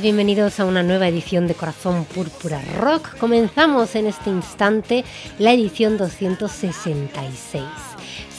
bienvenidos a una nueva edición de Corazón Púrpura Rock. Comenzamos en este instante la edición 266.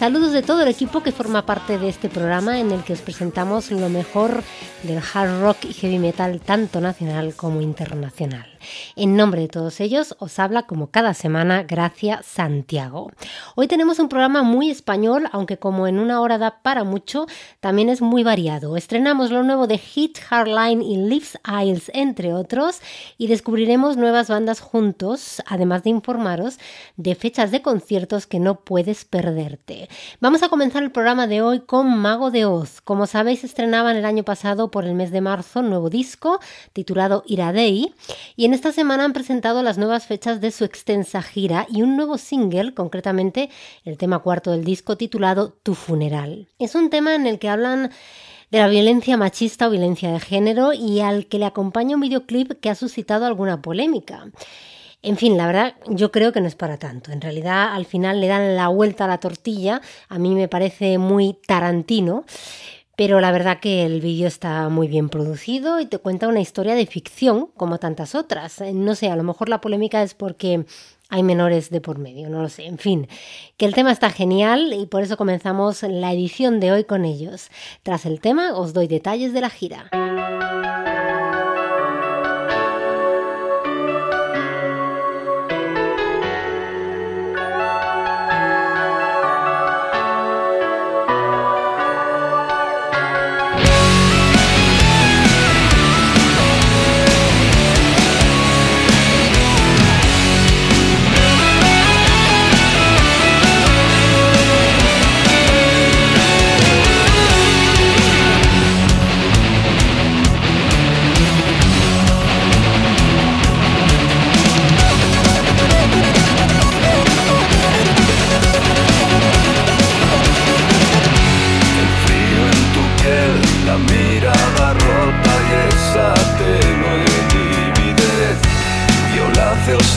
Saludos de todo el equipo que forma parte de este programa en el que os presentamos lo mejor del hard rock y heavy metal tanto nacional como internacional. En nombre de todos ellos os habla como cada semana Gracia Santiago. Hoy tenemos un programa muy español, aunque como en una hora da para mucho, también es muy variado. Estrenamos lo nuevo de Hit, Hardline y Leaves Isles, entre otros, y descubriremos nuevas bandas juntos, además de informaros de fechas de conciertos que no puedes perderte. Vamos a comenzar el programa de hoy con Mago de Oz. Como sabéis, estrenaban el año pasado por el mes de marzo un nuevo disco titulado Iradei y en esta semana han presentado las nuevas fechas de su extensa gira y un nuevo single, concretamente el tema cuarto del disco titulado Tu funeral. Es un tema en el que hablan de la violencia machista o violencia de género y al que le acompaña un videoclip que ha suscitado alguna polémica. En fin, la verdad yo creo que no es para tanto. En realidad al final le dan la vuelta a la tortilla. A mí me parece muy tarantino. Pero la verdad que el vídeo está muy bien producido y te cuenta una historia de ficción como tantas otras. Eh, no sé, a lo mejor la polémica es porque hay menores de por medio, no lo sé. En fin, que el tema está genial y por eso comenzamos la edición de hoy con ellos. Tras el tema os doy detalles de la gira.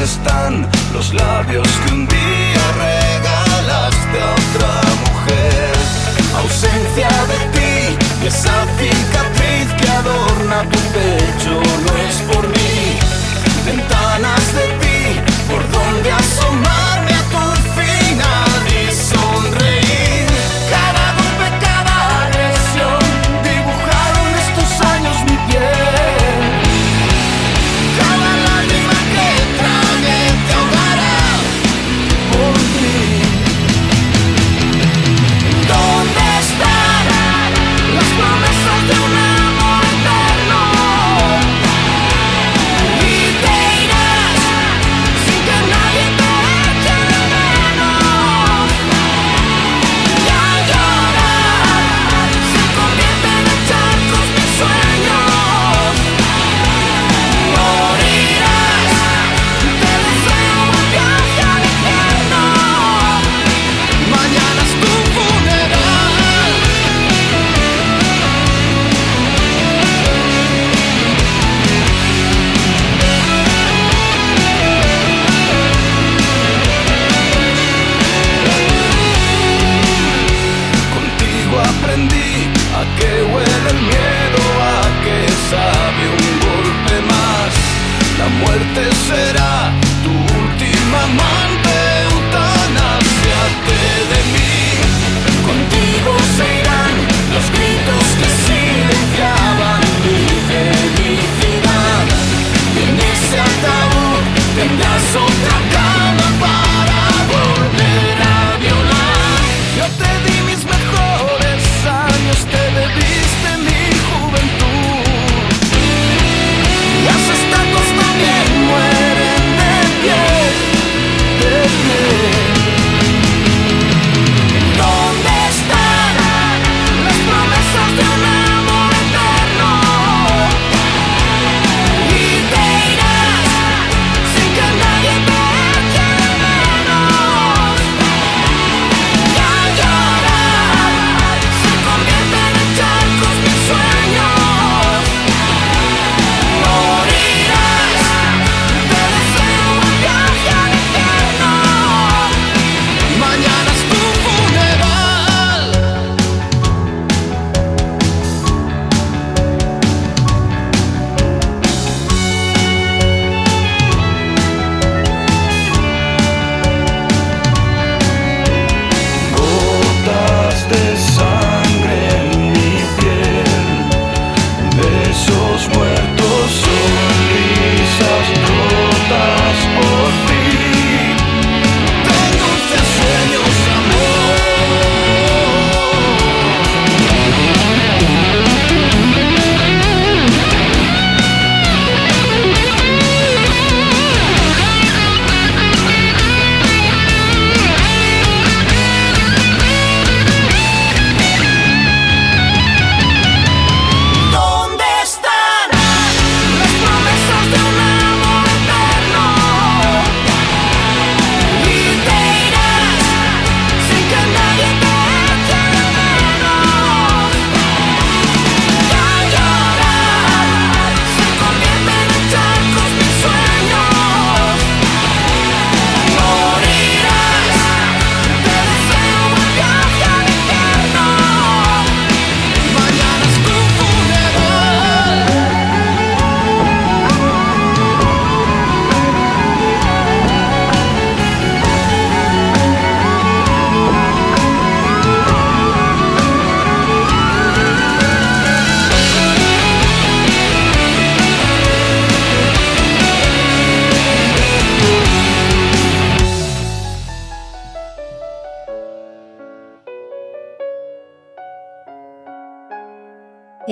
Están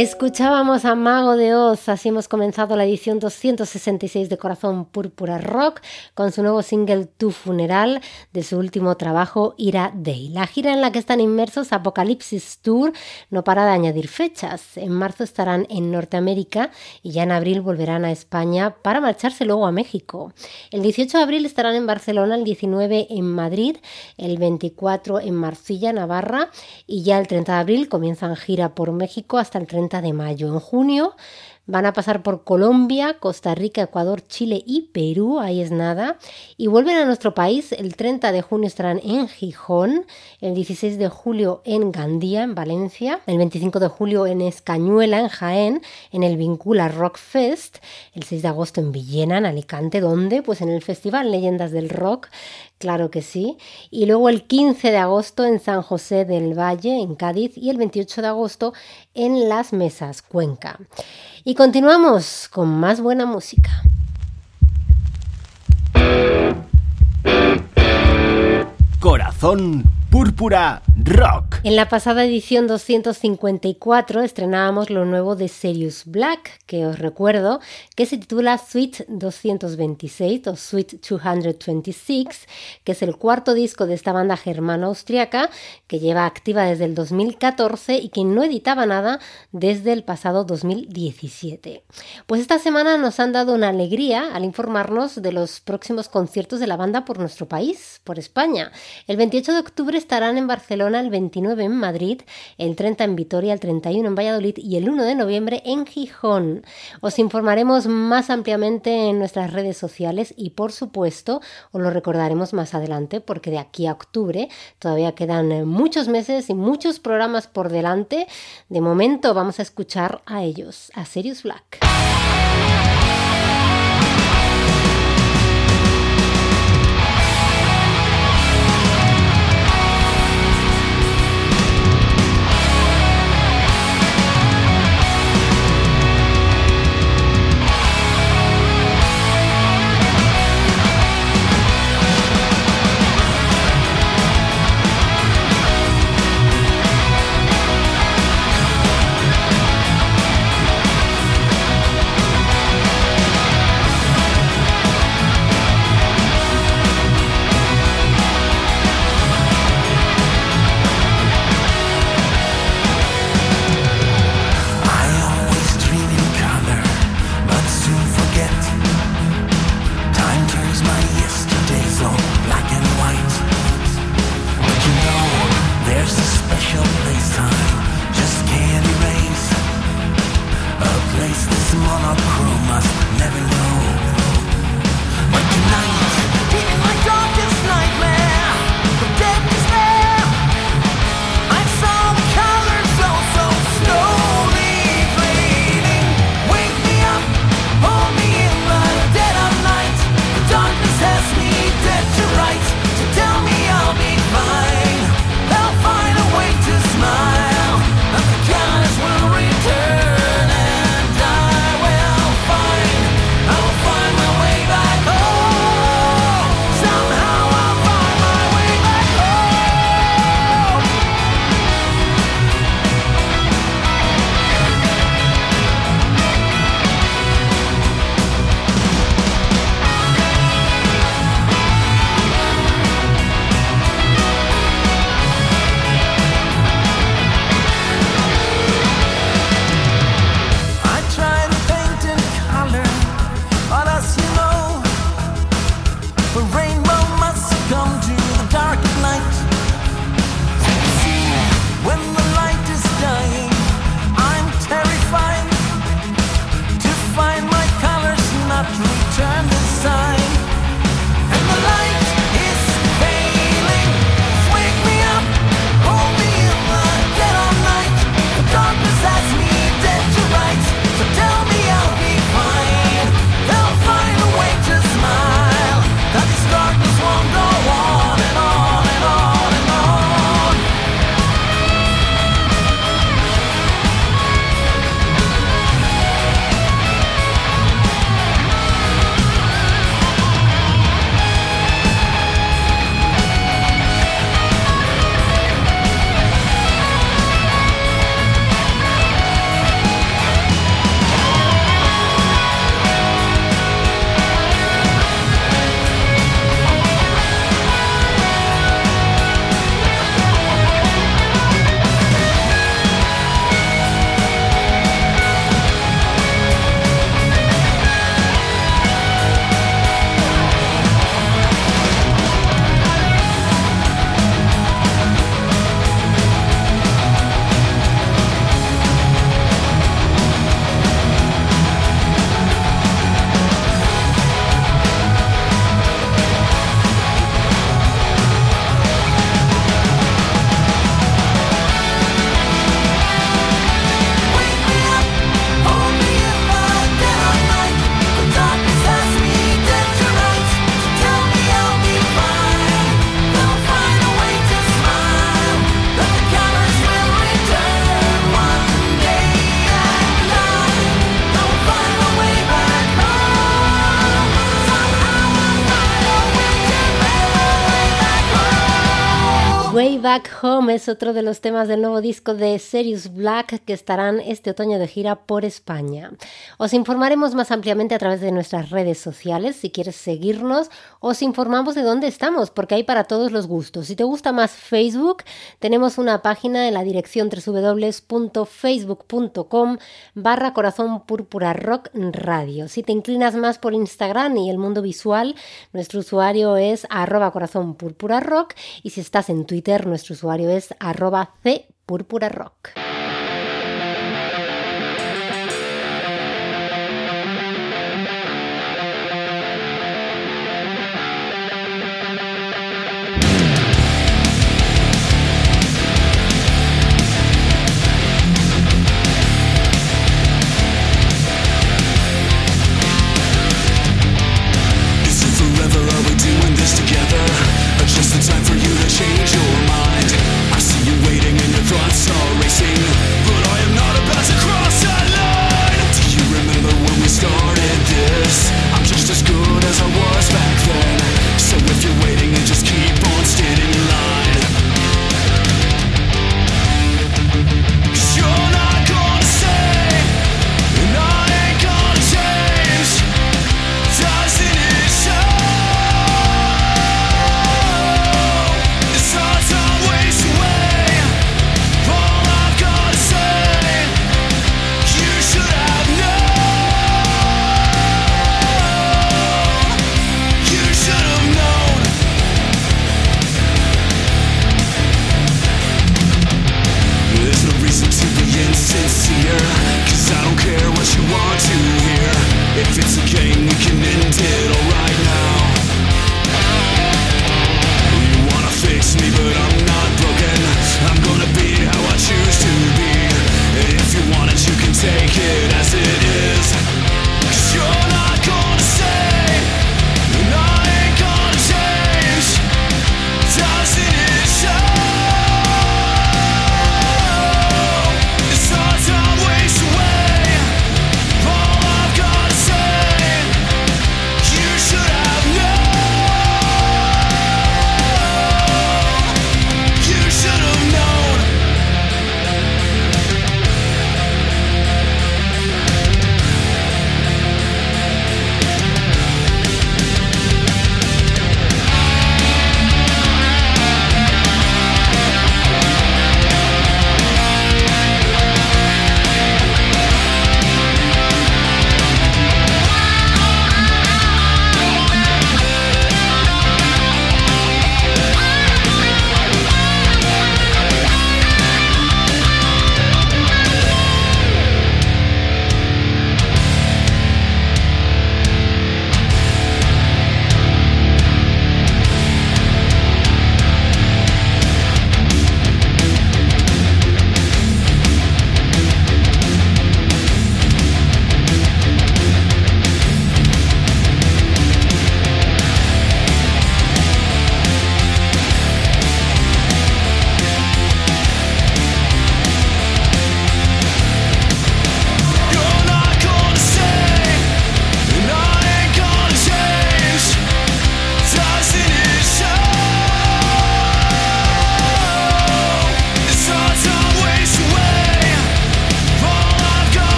Escuchábamos a Mago de Oz, así hemos comenzado la edición 266 de Corazón Púrpura Rock con su nuevo single Tu Funeral de su último trabajo Ira Day. La gira en la que están inmersos Apocalipsis Tour no para de añadir fechas. En marzo estarán en Norteamérica y ya en abril volverán a España para marcharse luego a México. El 18 de abril estarán en Barcelona, el 19 en Madrid, el 24 en Marcilla, Navarra y ya el 30 de abril comienzan gira por México hasta el 30 de mayo. En junio Van a pasar por Colombia, Costa Rica, Ecuador, Chile y Perú, ahí es nada. Y vuelven a nuestro país. El 30 de junio estarán en Gijón, el 16 de julio en Gandía, en Valencia, el 25 de julio en Escañuela, en Jaén, en el Vincula Rock Fest, el 6 de agosto en Villena, en Alicante, ¿dónde? Pues en el Festival Leyendas del Rock, claro que sí. Y luego el 15 de agosto en San José del Valle, en Cádiz, y el 28 de agosto en Las Mesas, Cuenca. Y continuamos con más buena música. Corazón Púrpura Rock. En la pasada edición 254 estrenábamos lo nuevo de Serious Black, que os recuerdo que se titula Suite 226 o Suite 226, que es el cuarto disco de esta banda germana austriaca que lleva activa desde el 2014 y que no editaba nada desde el pasado 2017. Pues esta semana nos han dado una alegría al informarnos de los próximos conciertos de la banda por nuestro país, por España. El 28 de octubre estarán en Barcelona, el 29 en Madrid, el 30 en Vitoria, el 31 en Valladolid y el 1 de noviembre en Gijón. Os informaremos más ampliamente en nuestras redes sociales y por supuesto os lo recordaremos más adelante porque de aquí a octubre todavía quedan muchos meses y muchos programas por delante. De momento vamos a escuchar a ellos, a Sirius Black. Me Back Es otro de los temas del nuevo disco de Serious Black que estarán este otoño de gira por España. Os informaremos más ampliamente a través de nuestras redes sociales. Si quieres seguirnos, os informamos de dónde estamos, porque hay para todos los gustos. Si te gusta más Facebook, tenemos una página en la dirección www.facebook.com barra corazón rock radio. Si te inclinas más por Instagram y el mundo visual, nuestro usuario es arroba corazón rock y si estás en Twitter, nuestro usuario es arroba C Rock.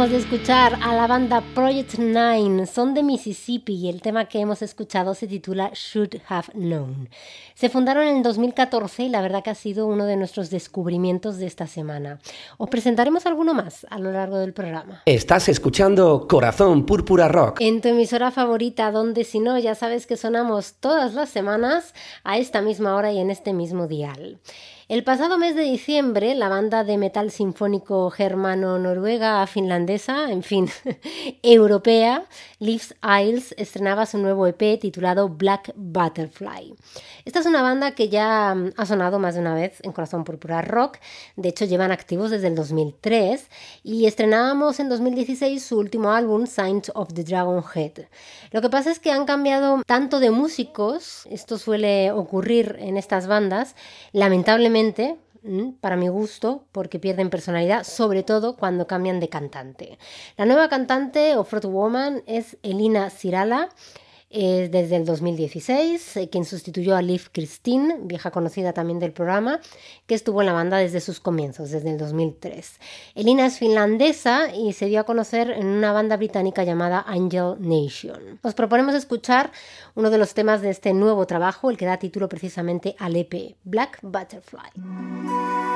Acabamos de escuchar a la banda Project Nine, son de Mississippi y el tema que hemos escuchado se titula Should Have Known. Se fundaron en el 2014 y la verdad que ha sido uno de nuestros descubrimientos de esta semana. Os presentaremos alguno más a lo largo del programa. Estás escuchando Corazón Púrpura Rock. En tu emisora favorita, donde si no ya sabes que sonamos todas las semanas a esta misma hora y en este mismo dial. El pasado mes de diciembre, la banda de metal sinfónico germano-noruega, finlandesa, en fin, europea, Leaves Isles, estrenaba su nuevo EP titulado Black Butterfly. Esta es una banda que ya mm, ha sonado más de una vez en Corazón Púrpura Rock, de hecho llevan activos desde el 2003 y estrenábamos en 2016 su último álbum, Signs of the Dragon Head. Lo que pasa es que han cambiado tanto de músicos, esto suele ocurrir en estas bandas, lamentablemente Mm, para mi gusto, porque pierden personalidad, sobre todo cuando cambian de cantante. La nueva cantante o woman es Elina Sirala, es desde el 2016, eh, quien sustituyó a Liv Christine, vieja conocida también del programa, que estuvo en la banda desde sus comienzos, desde el 2003. Elina es finlandesa y se dio a conocer en una banda británica llamada Angel Nation. Os proponemos escuchar uno de los temas de este nuevo trabajo, el que da título precisamente al EP, Black Butterfly.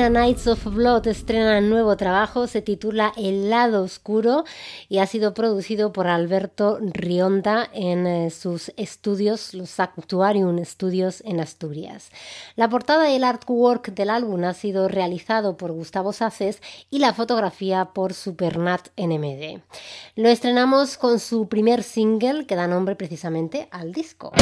Granadina Knights of Blood estrena nuevo trabajo, se titula El lado oscuro y ha sido producido por Alberto Rionda en eh, sus estudios, los Actuarium Studios en Asturias. La portada y el artwork del álbum ha sido realizado por Gustavo Saces y la fotografía por Supernat NMD. Lo estrenamos con su primer single que da nombre precisamente al disco.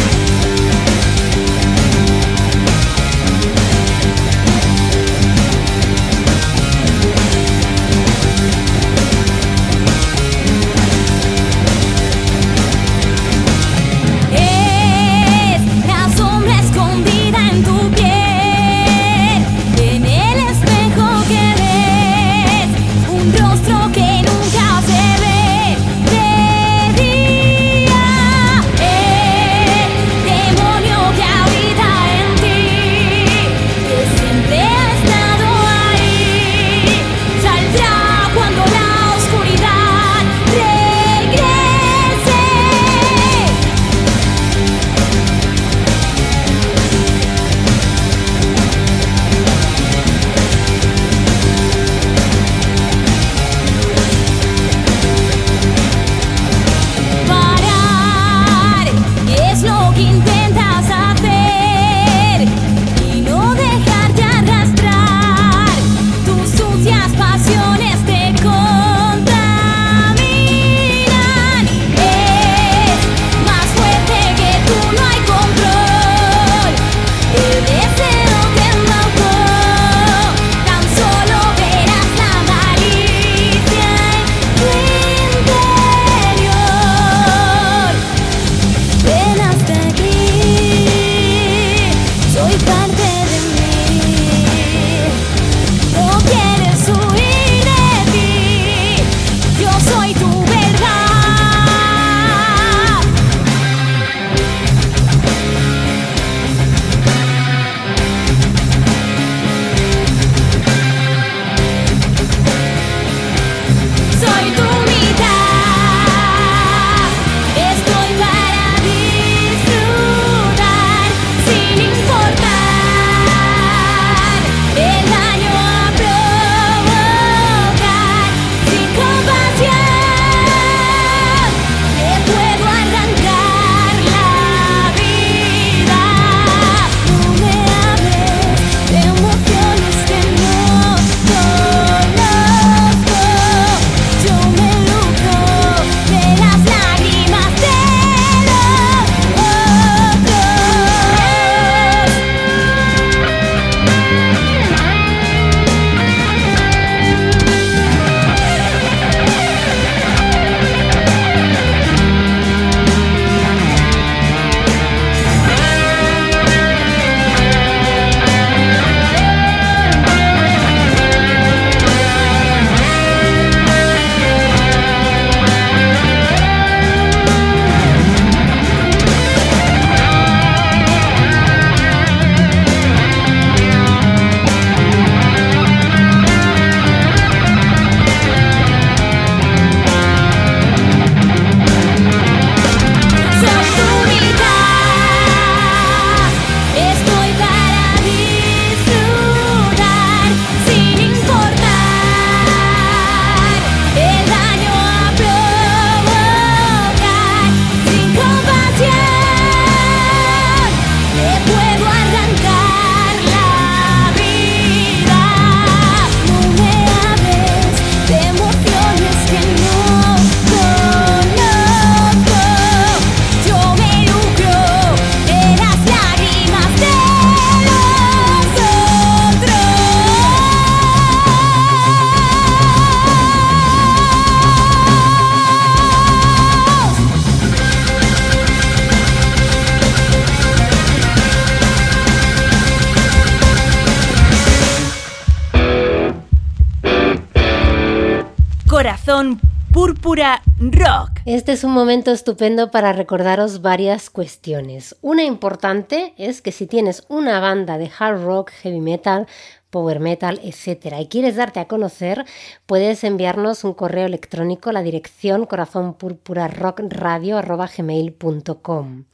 Este es un momento estupendo para recordaros varias cuestiones. Una importante es que si tienes una banda de hard rock, heavy metal, power metal, etc. y quieres darte a conocer, puedes enviarnos un correo electrónico a la dirección corazonpurpurarockradio.com.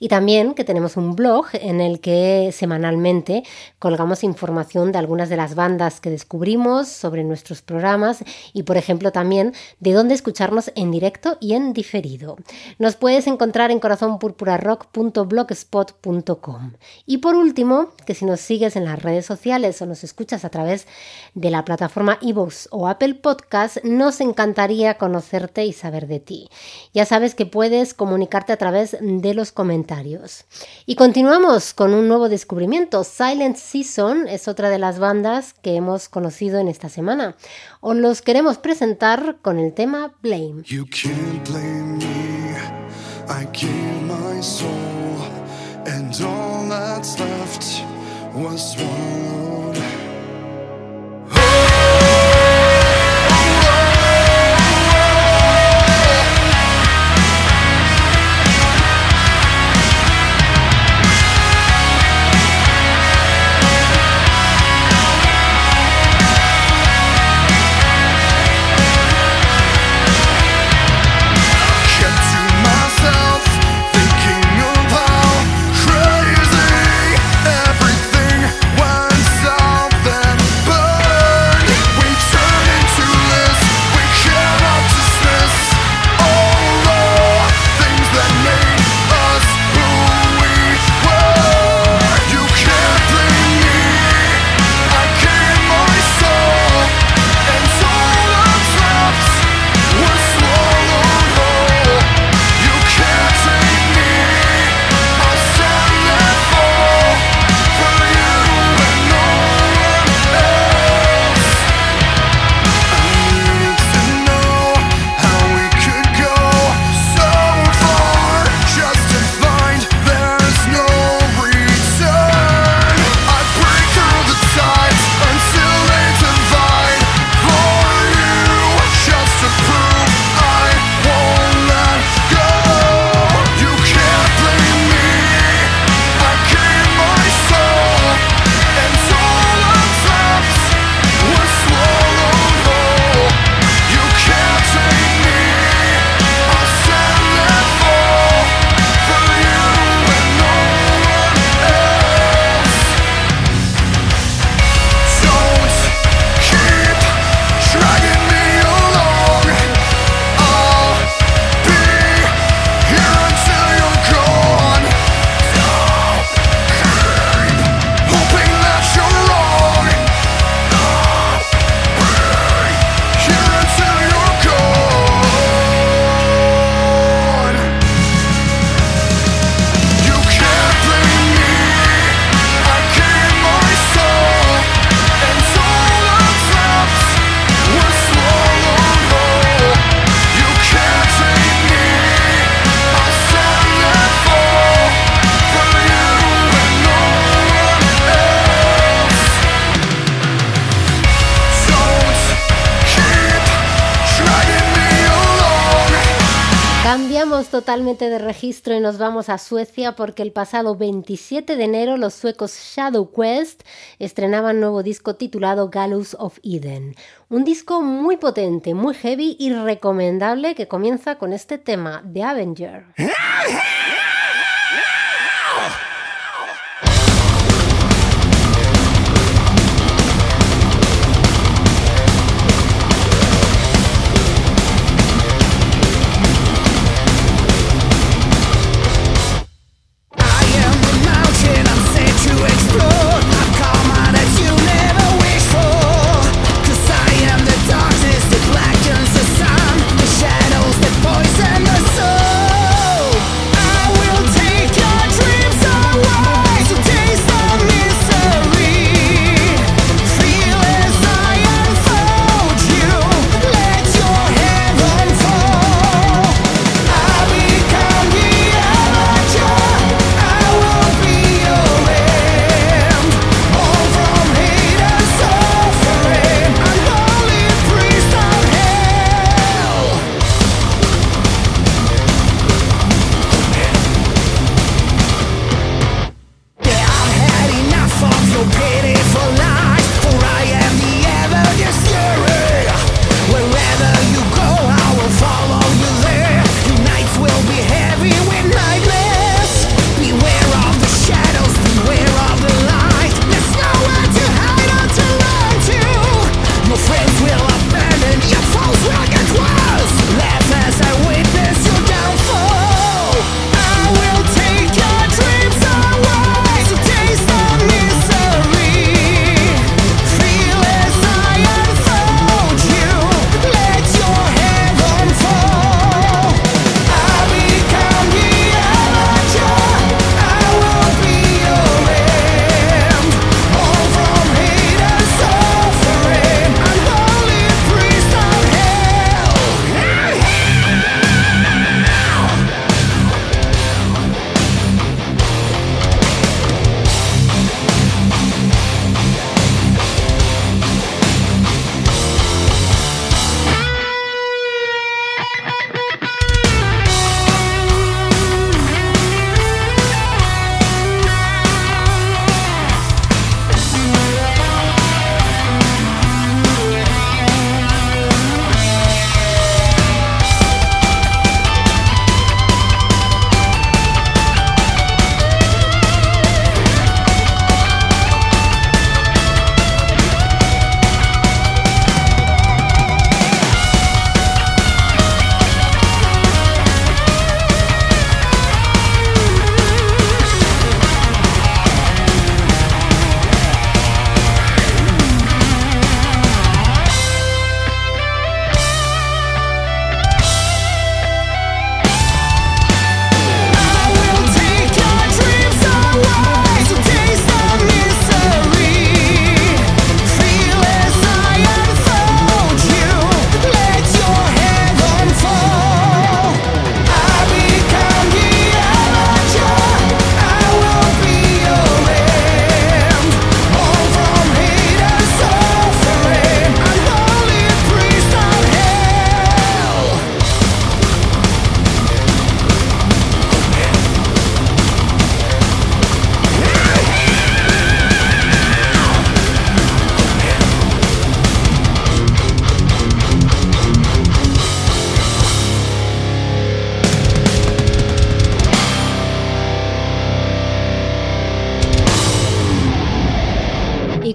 Y también que tenemos un blog en el que semanalmente colgamos información de algunas de las bandas que descubrimos, sobre nuestros programas y, por ejemplo, también de dónde escucharnos en directo y en diferido. Nos puedes encontrar en corazonpurpurarock.blogspot.com. Y por último, que si nos sigues en las redes sociales o nos escuchas a través de la plataforma iVoox o Apple Podcast, nos encantaría conocerte y saber de ti. Ya sabes que puedes comunicarte a través de los comentarios. Y continuamos con un nuevo descubrimiento. Silent Season es otra de las bandas que hemos conocido en esta semana. Os los queremos presentar con el tema Blame. De registro y nos vamos a Suecia porque el pasado 27 de enero los suecos Shadow Quest estrenaban nuevo disco titulado Gallows of Eden. Un disco muy potente, muy heavy y recomendable que comienza con este tema, The Avenger.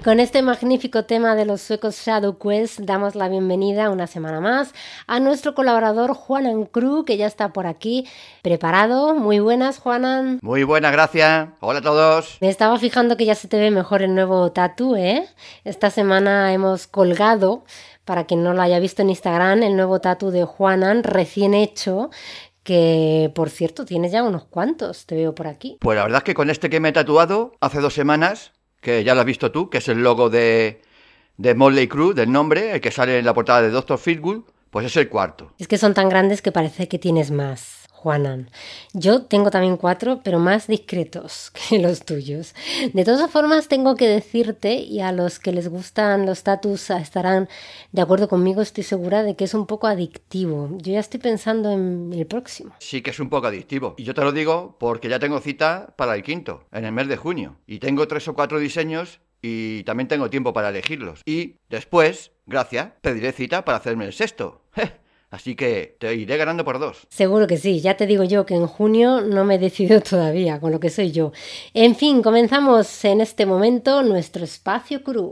con este magnífico tema de los suecos Shadow Quest damos la bienvenida una semana más a nuestro colaborador Juanan Cruz, que ya está por aquí preparado. Muy buenas, Juanan. Muy buenas, gracias. Hola a todos. Me estaba fijando que ya se te ve mejor el nuevo tatu, ¿eh? Esta semana hemos colgado, para quien no lo haya visto en Instagram, el nuevo tatu de Juanan recién hecho que por cierto tienes ya unos cuantos, te veo por aquí. Pues la verdad es que con este que me he tatuado hace dos semanas, que ya lo has visto tú, que es el logo de, de Motley Crue, del nombre, el que sale en la portada de Doctor Feelgood, pues es el cuarto. Es que son tan grandes que parece que tienes más. Juanan. Yo tengo también cuatro, pero más discretos que los tuyos. De todas formas, tengo que decirte, y a los que les gustan los tatus estarán de acuerdo conmigo, estoy segura de que es un poco adictivo. Yo ya estoy pensando en el próximo. Sí que es un poco adictivo. Y yo te lo digo porque ya tengo cita para el quinto, en el mes de junio. Y tengo tres o cuatro diseños y también tengo tiempo para elegirlos. Y después, gracias, pediré cita para hacerme el sexto. Así que te iré ganando por dos. Seguro que sí, ya te digo yo que en junio no me he decidido todavía con lo que soy yo. En fin, comenzamos en este momento nuestro espacio Curu.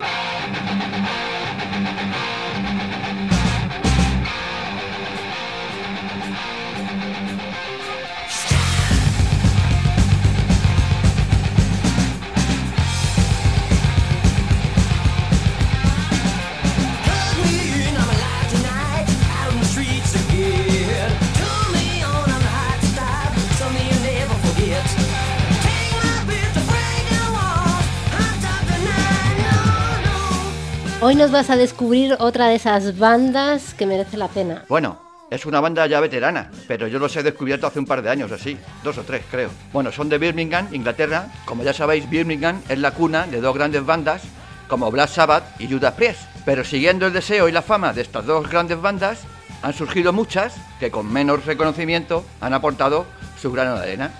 Hoy nos vas a descubrir otra de esas bandas que merece la pena. Bueno, es una banda ya veterana, pero yo los he descubierto hace un par de años así, dos o tres creo. Bueno, son de Birmingham, Inglaterra. Como ya sabéis, Birmingham es la cuna de dos grandes bandas como Black Sabbath y Judas Priest. Pero siguiendo el deseo y la fama de estas dos grandes bandas, han surgido muchas que con menos reconocimiento han aportado su grano de arena.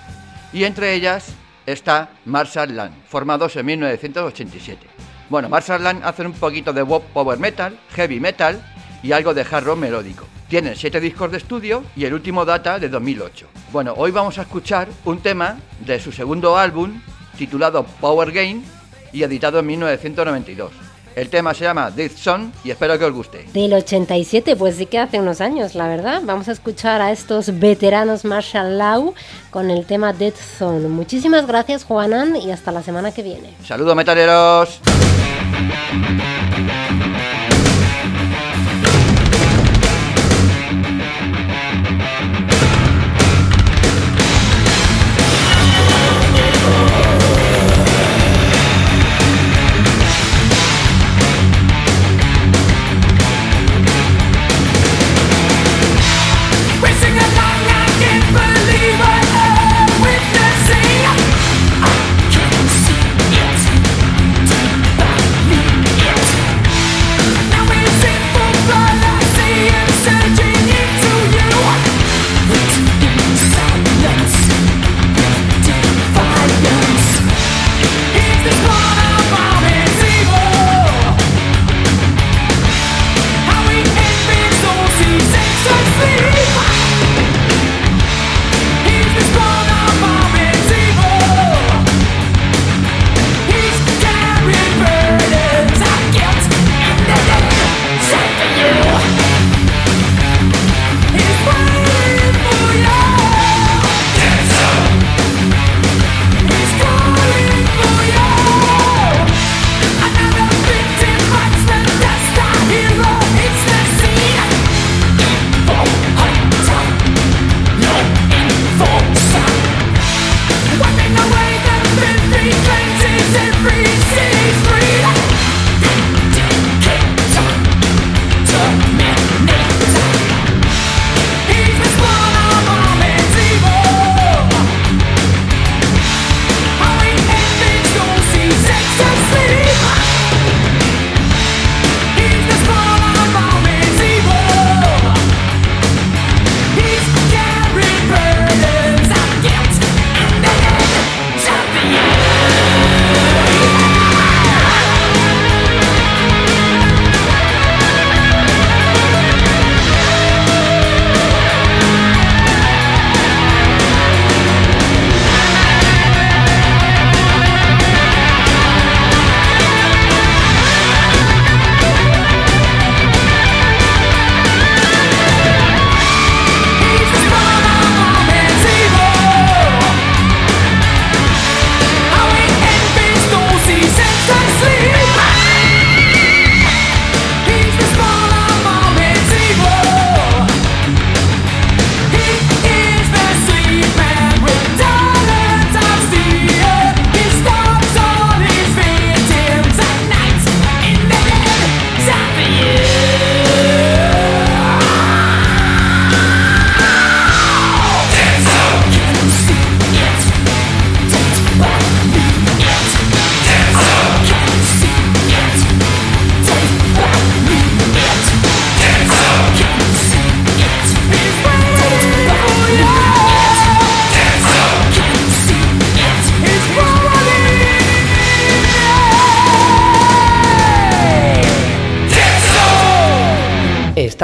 Y entre ellas está Marshall Land, formados en 1987. Bueno, Marshall Land hacen un poquito de power metal, heavy metal y algo de hard rock melódico. Tienen siete discos de estudio y el último data de 2008. Bueno, hoy vamos a escuchar un tema de su segundo álbum titulado Power Game y editado en 1992. El tema se llama Death Song y espero que os guste. Del 87, pues sí que hace unos años, la verdad. Vamos a escuchar a estos veteranos Marshall Law con el tema Dead Zone. Muchísimas gracias, Juanan, y hasta la semana que viene. Saludos metaleros.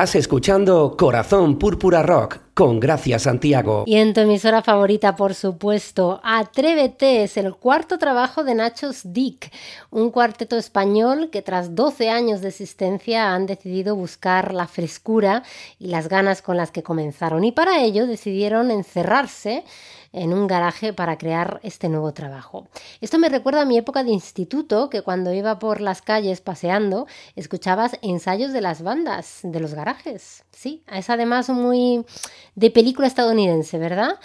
Estás escuchando Corazón Púrpura Rock con Gracia Santiago. Y en tu emisora favorita, por supuesto, Atrévete es el cuarto trabajo de Nachos Dick, un cuarteto español que tras 12 años de existencia han decidido buscar la frescura y las ganas con las que comenzaron. Y para ello decidieron encerrarse en un garaje para crear este nuevo trabajo. Esto me recuerda a mi época de instituto, que cuando iba por las calles paseando, escuchabas ensayos de las bandas, de los garajes. Sí, es además muy de película estadounidense, ¿verdad?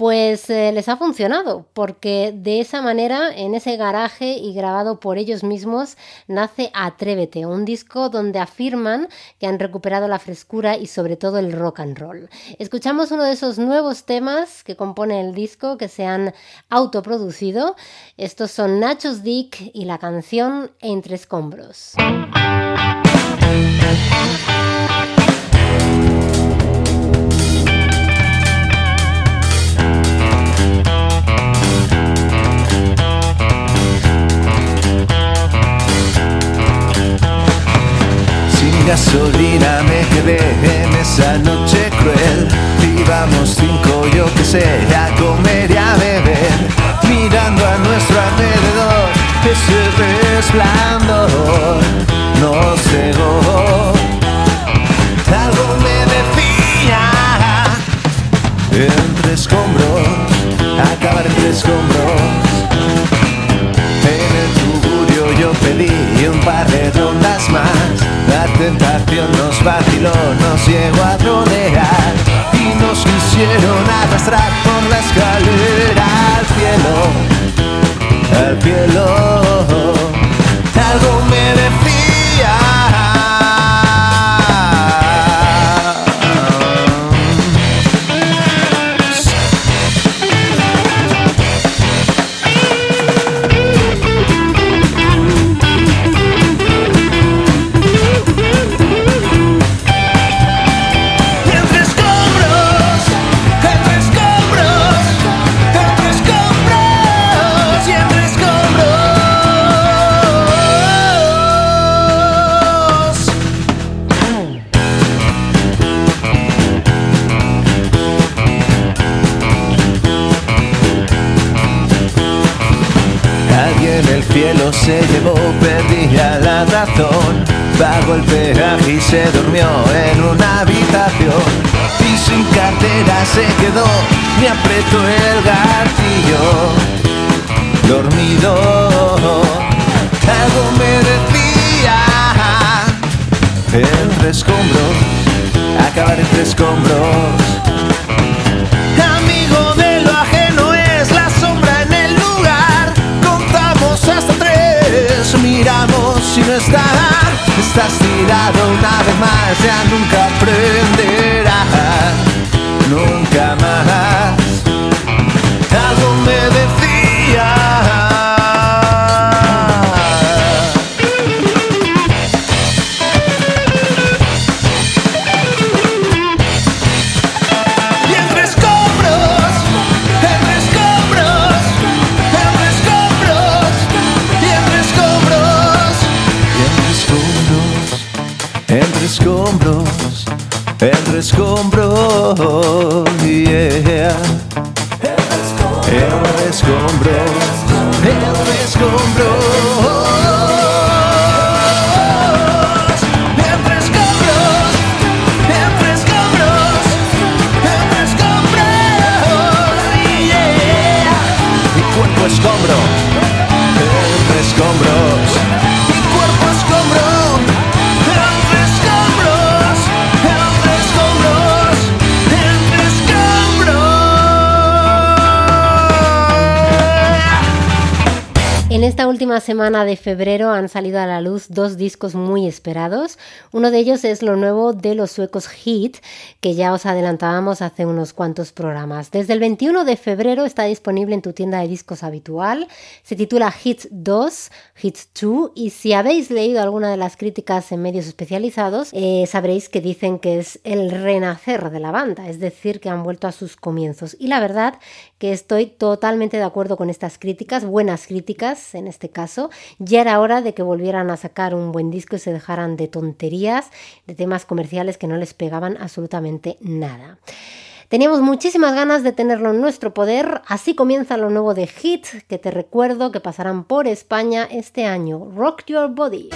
Pues eh, les ha funcionado, porque de esa manera, en ese garaje y grabado por ellos mismos, nace Atrévete, un disco donde afirman que han recuperado la frescura y sobre todo el rock and roll. Escuchamos uno de esos nuevos temas que compone el disco que se han autoproducido. Estos son Nachos Dick y la canción Entre Escombros. Gasolina me quedé en esa noche cruel. Íbamos cinco, yo que sé, a comer y a beber. Mirando a nuestro alrededor, ese resplandor nos cegó. Algo me decía, entre escombros, acabar entre escombros. En el tugurio yo pedí un par de rondas más. Tentación nos vaciló, nos llegó a rodear y nos quisieron arrastrar por la escalera al cielo, al cielo. Algo me decía. Se llevó, perdía la razón. Pagó el peaje y se durmió en una habitación. Y sin cartera se quedó y apretó el gatillo. Dormido, algo me decía. Entre escombros, acabar entre escombros. Miramos si no está. Estás tirado una vez más, ya nunca aprenderás, nunca más. Escombros, última semana de febrero han salido a la luz dos discos muy esperados. Uno de ellos es lo nuevo de los suecos Hit, que ya os adelantábamos hace unos cuantos programas. Desde el 21 de febrero está disponible en tu tienda de discos habitual. Se titula Hits 2, Hits 2, y si habéis leído alguna de las críticas en medios especializados, eh, sabréis que dicen que es el renacer de la banda, es decir, que han vuelto a sus comienzos. Y la verdad que estoy totalmente de acuerdo con estas críticas, buenas críticas en este caso. Ya era hora de que volvieran a sacar un buen disco y se dejaran de tonterías, de temas comerciales que no les pegaban absolutamente nada. Teníamos muchísimas ganas de tenerlo en nuestro poder, así comienza lo nuevo de Hit, que te recuerdo que pasarán por España este año, Rock Your Body.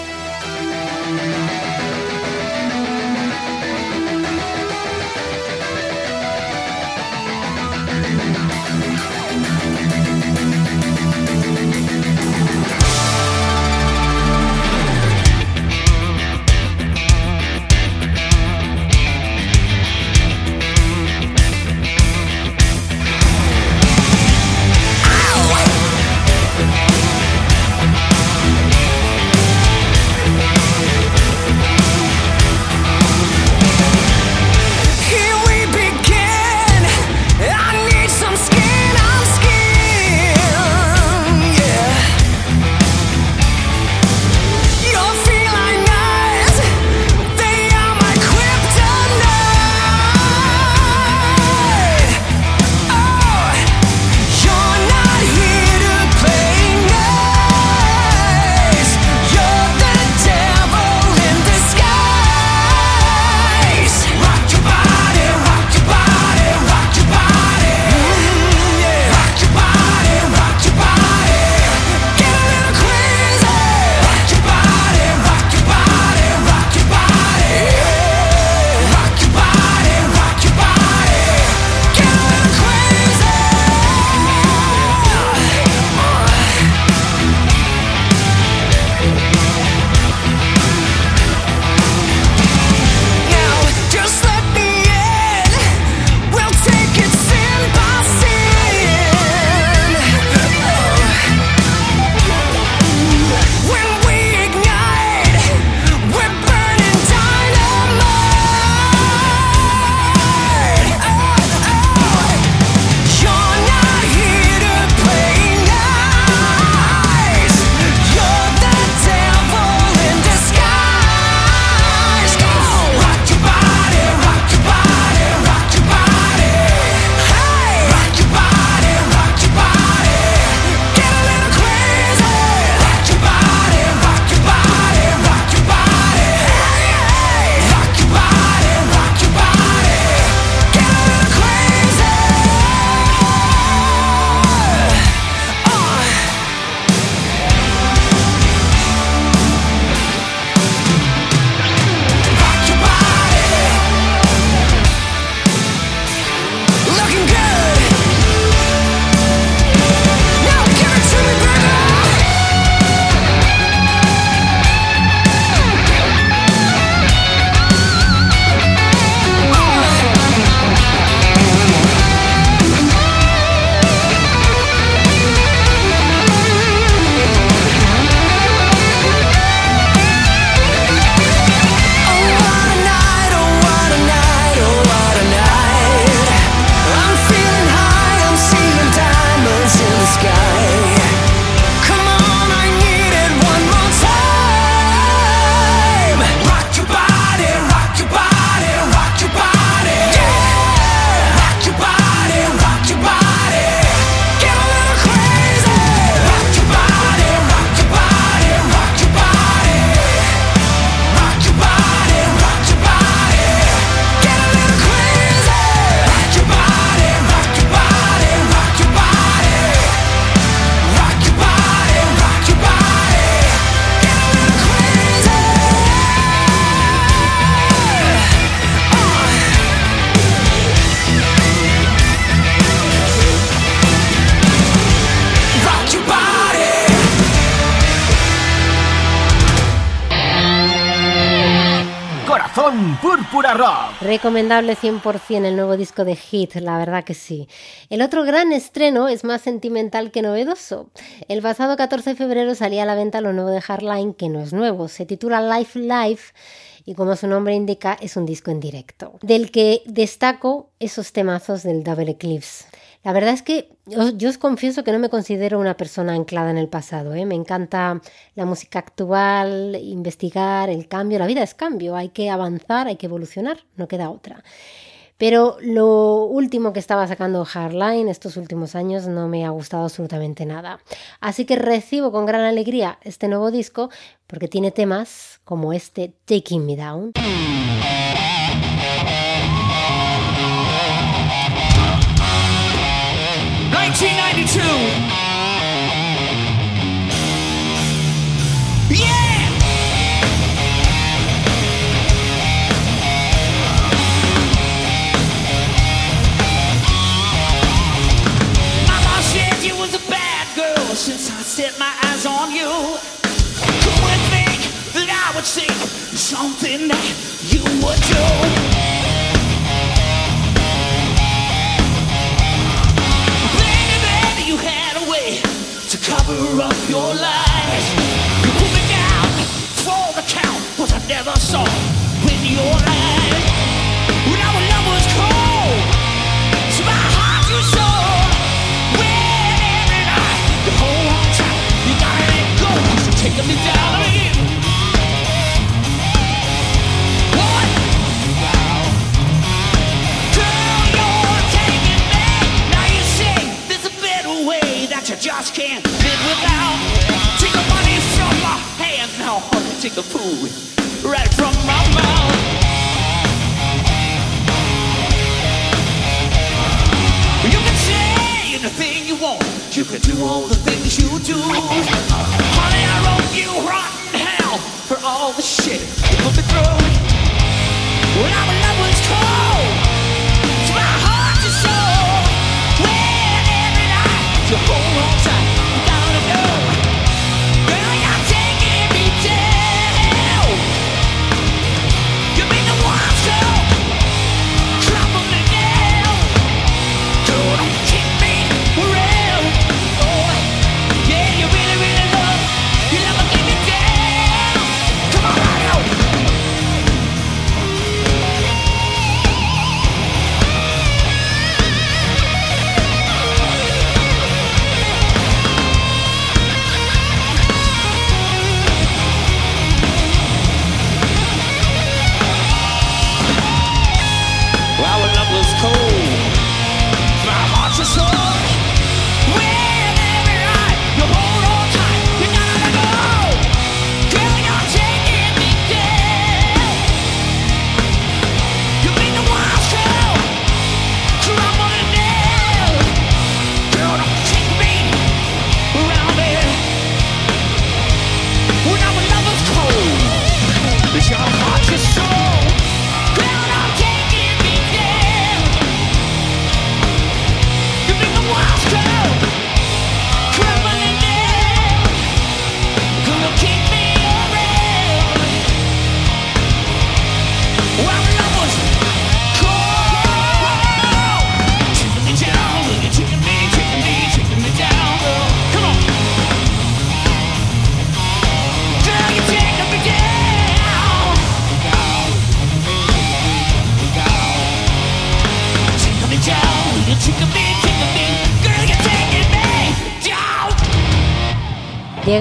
con Púrpura Rock. Recomendable 100% el nuevo disco de Hit, la verdad que sí. El otro gran estreno es más sentimental que novedoso. El pasado 14 de febrero salía a la venta lo nuevo de Hardline, que no es nuevo. Se titula Life Life y como su nombre indica es un disco en directo, del que destaco esos temazos del Double Eclipse, la verdad es que yo, os confieso que no me considero una persona anclada en el pasado. ¿eh? Me encanta la música actual, investigar, el cambio. La vida es cambio, hay que avanzar, hay que evolucionar, no queda otra. Pero lo último que estaba sacando Hardline estos últimos años no me ha gustado absolutamente nada. Así que recibo con gran alegría este nuevo disco porque tiene temas como este Taking Me Down. G92. since I set my eyes on you. Who would think that I would see something that you would do? Cover up your lies. You put me down for the count, but I never saw with your eyes. When our love was cold, so my heart was sore. When every night you hold on tight, you gotta let go, you're taking me down. The food right from my mouth. You can say anything you want. You can do all the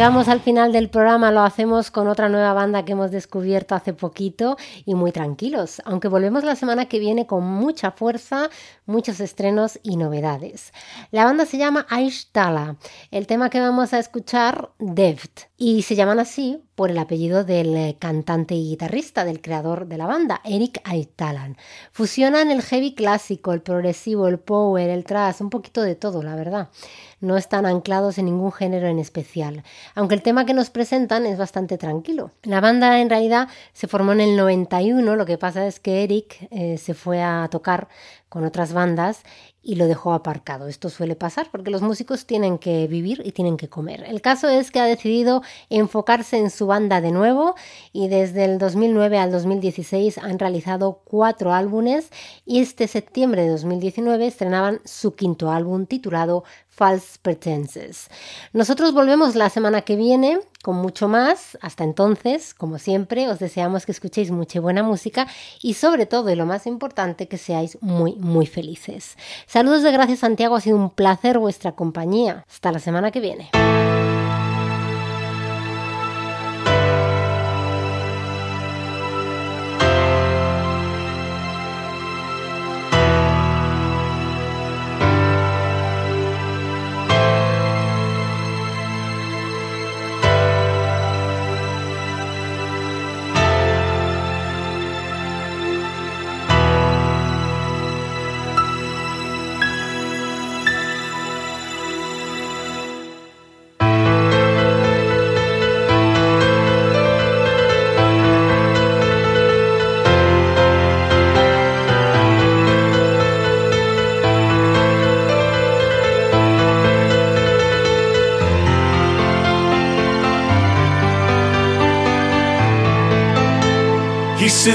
Llegamos al final del programa, lo hacemos con otra nueva banda que hemos descubierto hace poquito y muy tranquilos, aunque volvemos la semana que viene con mucha fuerza, muchos estrenos y novedades. La banda se llama Aishtala, el tema que vamos a escuchar, Deft, y se llaman así por el apellido del eh, cantante y guitarrista, del creador de la banda, Eric Aitalan. Fusionan el heavy clásico, el progresivo, el power, el thrash, un poquito de todo, la verdad no están anclados en ningún género en especial, aunque el tema que nos presentan es bastante tranquilo. La banda en realidad se formó en el 91, lo que pasa es que Eric eh, se fue a tocar con otras bandas y lo dejó aparcado. Esto suele pasar porque los músicos tienen que vivir y tienen que comer. El caso es que ha decidido enfocarse en su banda de nuevo y desde el 2009 al 2016 han realizado cuatro álbumes y este septiembre de 2019 estrenaban su quinto álbum titulado False Pretenses. Nosotros volvemos la semana que viene con mucho más. Hasta entonces, como siempre, os deseamos que escuchéis mucha buena música y sobre todo, y lo más importante, que seáis muy, muy felices. Saludos de Gracias Santiago, ha sido un placer vuestra compañía. Hasta la semana que viene.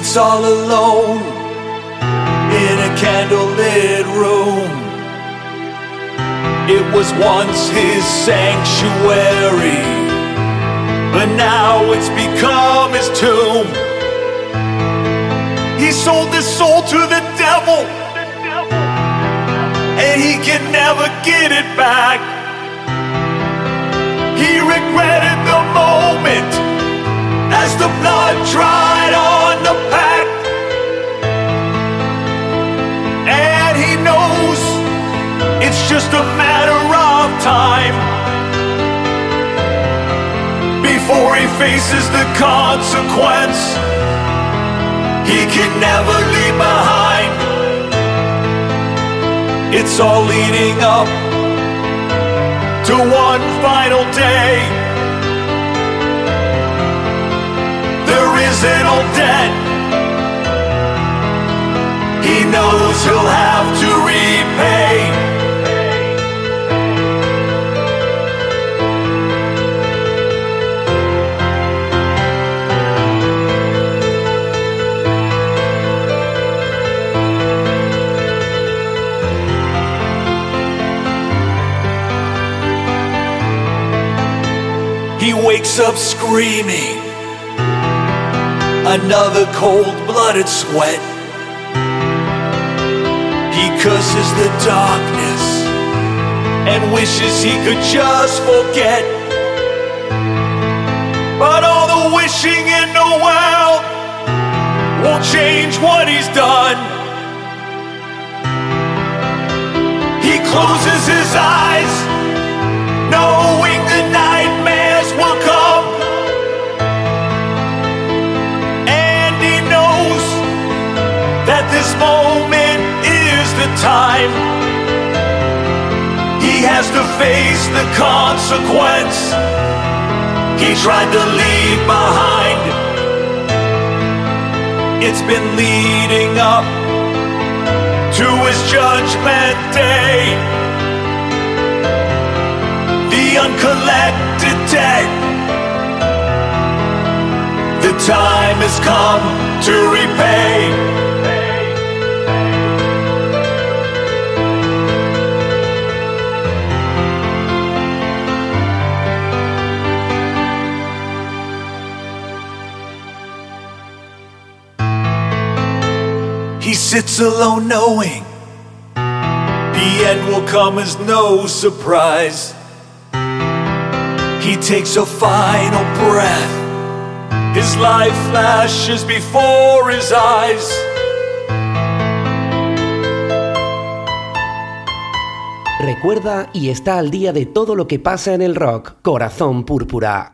Sits all alone in a candlelit room. It was once his sanctuary, but now it's become his tomb. He sold his soul to the devil, and he can never get it back. He regretted the moment as the blood dried the pact. And he knows it's just a matter of time before he faces the consequence he can never leave behind. It's all leading up to one final day. There is an old debt he knows he'll have to repay. He wakes up screaming. Another cold blooded sweat. He curses the darkness and wishes he could just forget. But all the wishing in the world won't change what he's done. He closes his eyes, knowing this moment is the time. He has to face the consequence he tried to leave behind. It's been leading up to his judgment day. The uncollected debt. The time has come to repay. Sits alone knowing the end will come as no surprise. He takes a final breath. His life flashes before his eyes. Recuerda y está al día de todo lo que pasa en el rock. Corazón Púrpura.